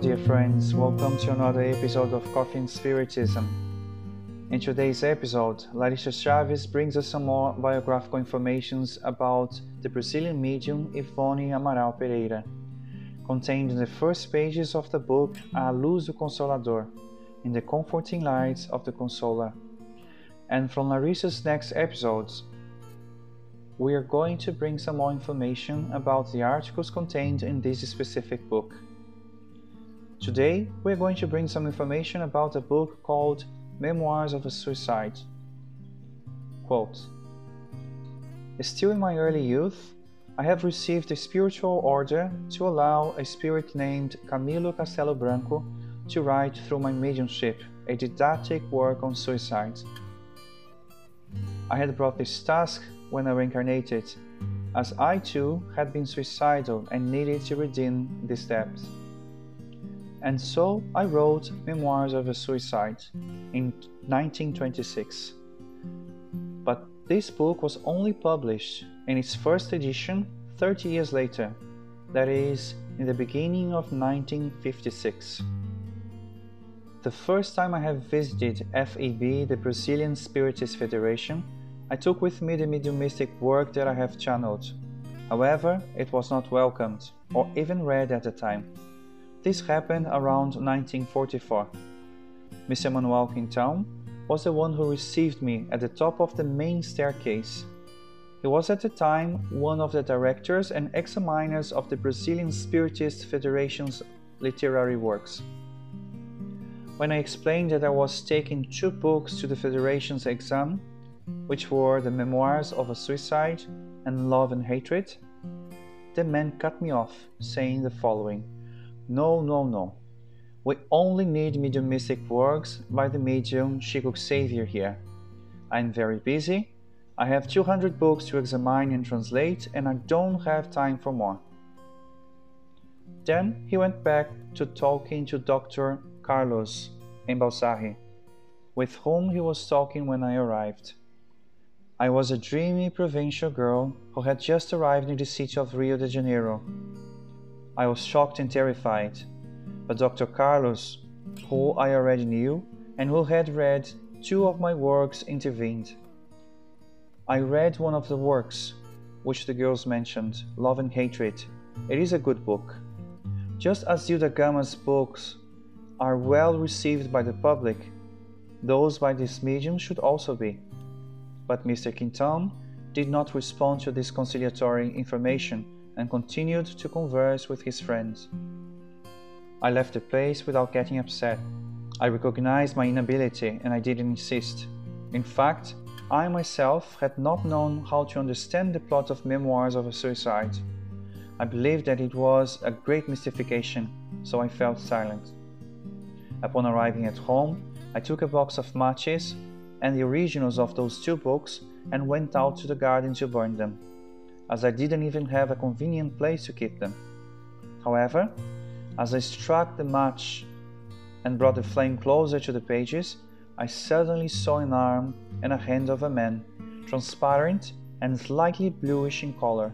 dear friends. Welcome to another episode of Coffee and Spiritism. In today's episode, Larissa Chaves brings us some more biographical informations about the Brazilian medium Yvonne Amaral Pereira, contained in the first pages of the book A Luz do Consolador, in the comforting lights of the Consoler. And from Larissa's next episodes, we are going to bring some more information about the articles contained in this specific book. Today, we are going to bring some information about a book called Memoirs of a Suicide. Quote Still in my early youth, I have received a spiritual order to allow a spirit named Camilo Castelo Branco to write through my mediumship a didactic work on suicide. I had brought this task when I reincarnated, as I too had been suicidal and needed to redeem this debt. And so I wrote Memoirs of a Suicide in 1926. But this book was only published in its first edition 30 years later, that is, in the beginning of 1956. The first time I have visited FEB, the Brazilian Spiritist Federation, I took with me the mediumistic work that I have channeled. However, it was not welcomed or even read at the time. This happened around 1944. Mr. Manuel Quintão was the one who received me at the top of the main staircase. He was at the time one of the directors and examiners of the Brazilian Spiritist Federation's literary works. When I explained that I was taking two books to the Federation's exam, which were the Memoirs of a Suicide and Love and Hatred, the man cut me off, saying the following. No, no, no. We only need mediumistic works by the medium Chico Xavier here. I'm very busy. I have 200 books to examine and translate, and I don't have time for more. Then he went back to talking to Dr. Carlos Imbassahy, with whom he was talking when I arrived. I was a dreamy provincial girl who had just arrived in the city of Rio de Janeiro I was shocked and terrified. But Dr. Carlos, who I already knew and who had read two of my works, intervened. I read one of the works, which the girls mentioned, Love and Hatred. It is a good book. Just as Zilda Gama's books are well received by the public, those by this medium should also be. But Mr. Quintão did not respond to this conciliatory information and continued to converse with his friends. I left the place without getting upset. I recognized my inability and I didn't insist. In fact, I myself had not known how to understand the plot of Memoirs of a Suicide. I believed that it was a great mystification, so I felt silent. Upon arriving at home, I took a box of matches and the originals of those two books and went out to the garden to burn them as I didn't even have a convenient place to keep them. However, as I struck the match and brought the flame closer to the pages, I suddenly saw an arm and a hand of a man, transparent and slightly bluish in color,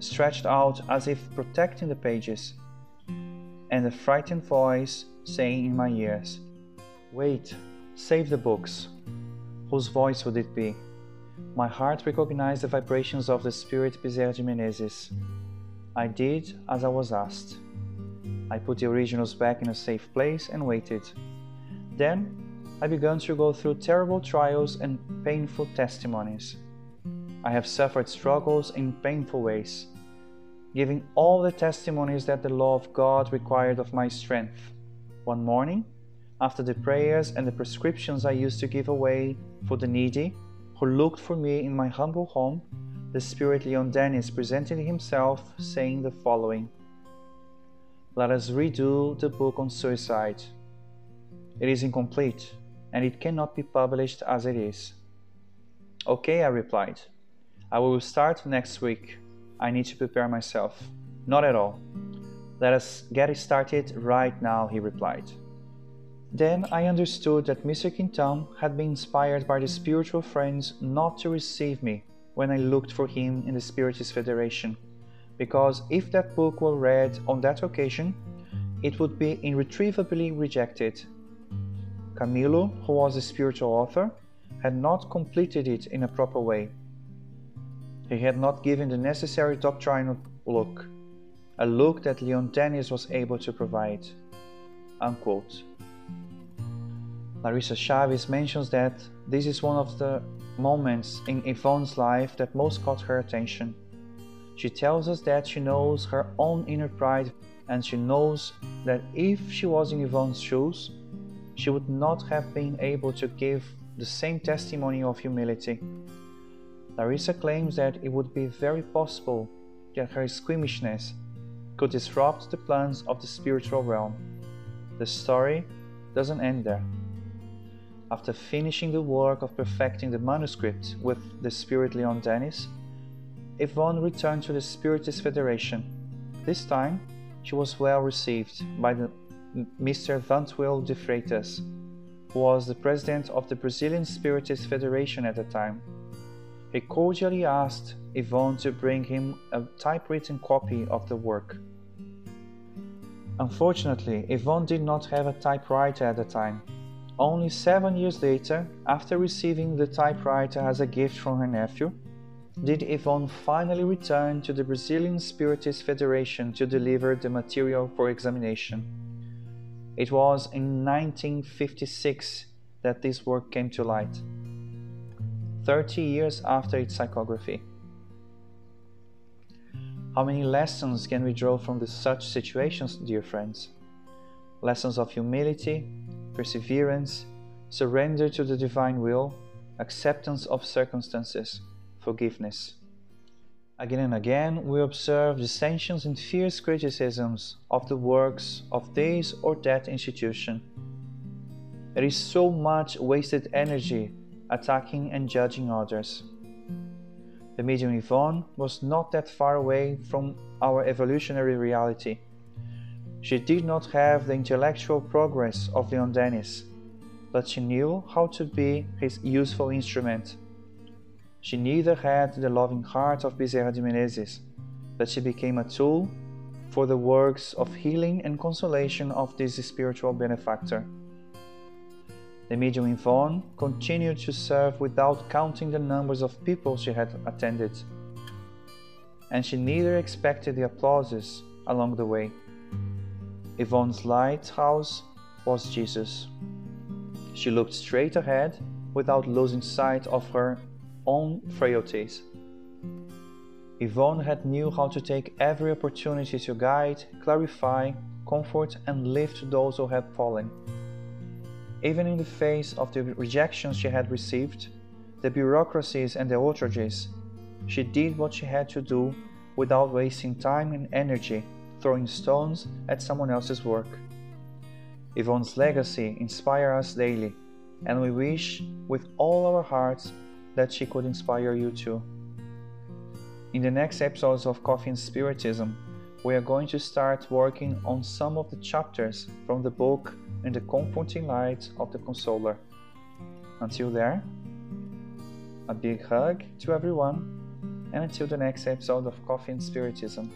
stretched out as if protecting the pages, and a frightened voice saying in my ears, Wait, save the books. Whose voice would it be? My heart recognized the vibrations of the spirit Bezerra de Menezes. I did as I was asked. I put the originals back in a safe place and waited. Then I began to go through terrible trials and painful testimonies. I have suffered struggles in painful ways, giving all the testimonies that the law of God required of my strength. One morning, after the prayers and the prescriptions I used to give away for the needy, who looked for me in my humble home, the spirit Leon Denis presented himself, saying the following Let us redo the book on suicide. It is incomplete, and it cannot be published as it is. Okay, I replied. I will start next week. I need to prepare myself. Not at all. Let us get it started right now, he replied. Then I understood that Mr. Quintão had been inspired by the spiritual friends not to receive me when I looked for him in the Spiritist Federation, because if that book were read on that occasion, it would be irretrievably rejected. Camilo, who was a spiritual author, had not completed it in a proper way. He had not given the necessary doctrinal look, a look that Leon Denis was able to provide. Unquote. Larissa Chaves mentions that this is one of the moments in Yvonne's life that most caught her attention. She tells us that she knows her own inner pride and she knows that if she was in Yvonne's shoes, she would not have been able to give the same testimony of humility. Larissa claims that it would be very possible that her squeamishness could disrupt the plans of the spiritual realm. The story doesn't end there. After finishing the work of perfecting the manuscript with the Spirit Leon Denis, Yvonne returned to the Spiritist Federation. This time, she was well received by the Mr. Wantuil de Freitas, who was the president of the Brazilian Spiritist Federation at the time. He cordially asked Yvonne to bring him a typewritten copy of the work. Unfortunately, Yvonne did not have a typewriter at the time. Only seven years later, after receiving the typewriter as a gift from her nephew, did Yvonne finally return to the Brazilian Spiritist Federation to deliver the material for examination. It was in 1956 that this work came to light, 30 years after its psychography. How many lessons can we draw from the, such situations, dear friends? Lessons of humility, perseverance, surrender to the divine will, acceptance of circumstances forgiveness. Again and again, we observe dissensions and fierce criticisms of the works of this or that institution. There is so much wasted energy attacking and judging others. The medium Yvonne was not that far away from our evolutionary reality. She did not have the intellectual progress of Leon Denis, but she knew how to be his useful instrument she neither had the loving heart of Bezerra de Menezes, but she became a tool for the works of healing and consolation of this spiritual benefactor. The medium Yvonne continued to serve without counting the numbers of people she had attended, and she neither expected the applauses along the way. Yvonne's lighthouse was Jesus. She looked straight ahead without losing sight of her own frailties. Yvonne had knew how to take every opportunity to guide, clarify, comfort, and lift those who had fallen. Even in the face of the rejections she had received, the bureaucracies and the outrages, she did what she had to do without wasting time and energy throwing stones at someone else's work. Yvonne's legacy inspires us daily, and we wish with all our hearts that she could inspire you too. In the next episodes of Coffee and Spiritism, we are going to start working on some of the chapters from the book In the Comforting Light of the Consoler. Until there, a big hug to everyone, and until the next episode of Coffee and Spiritism.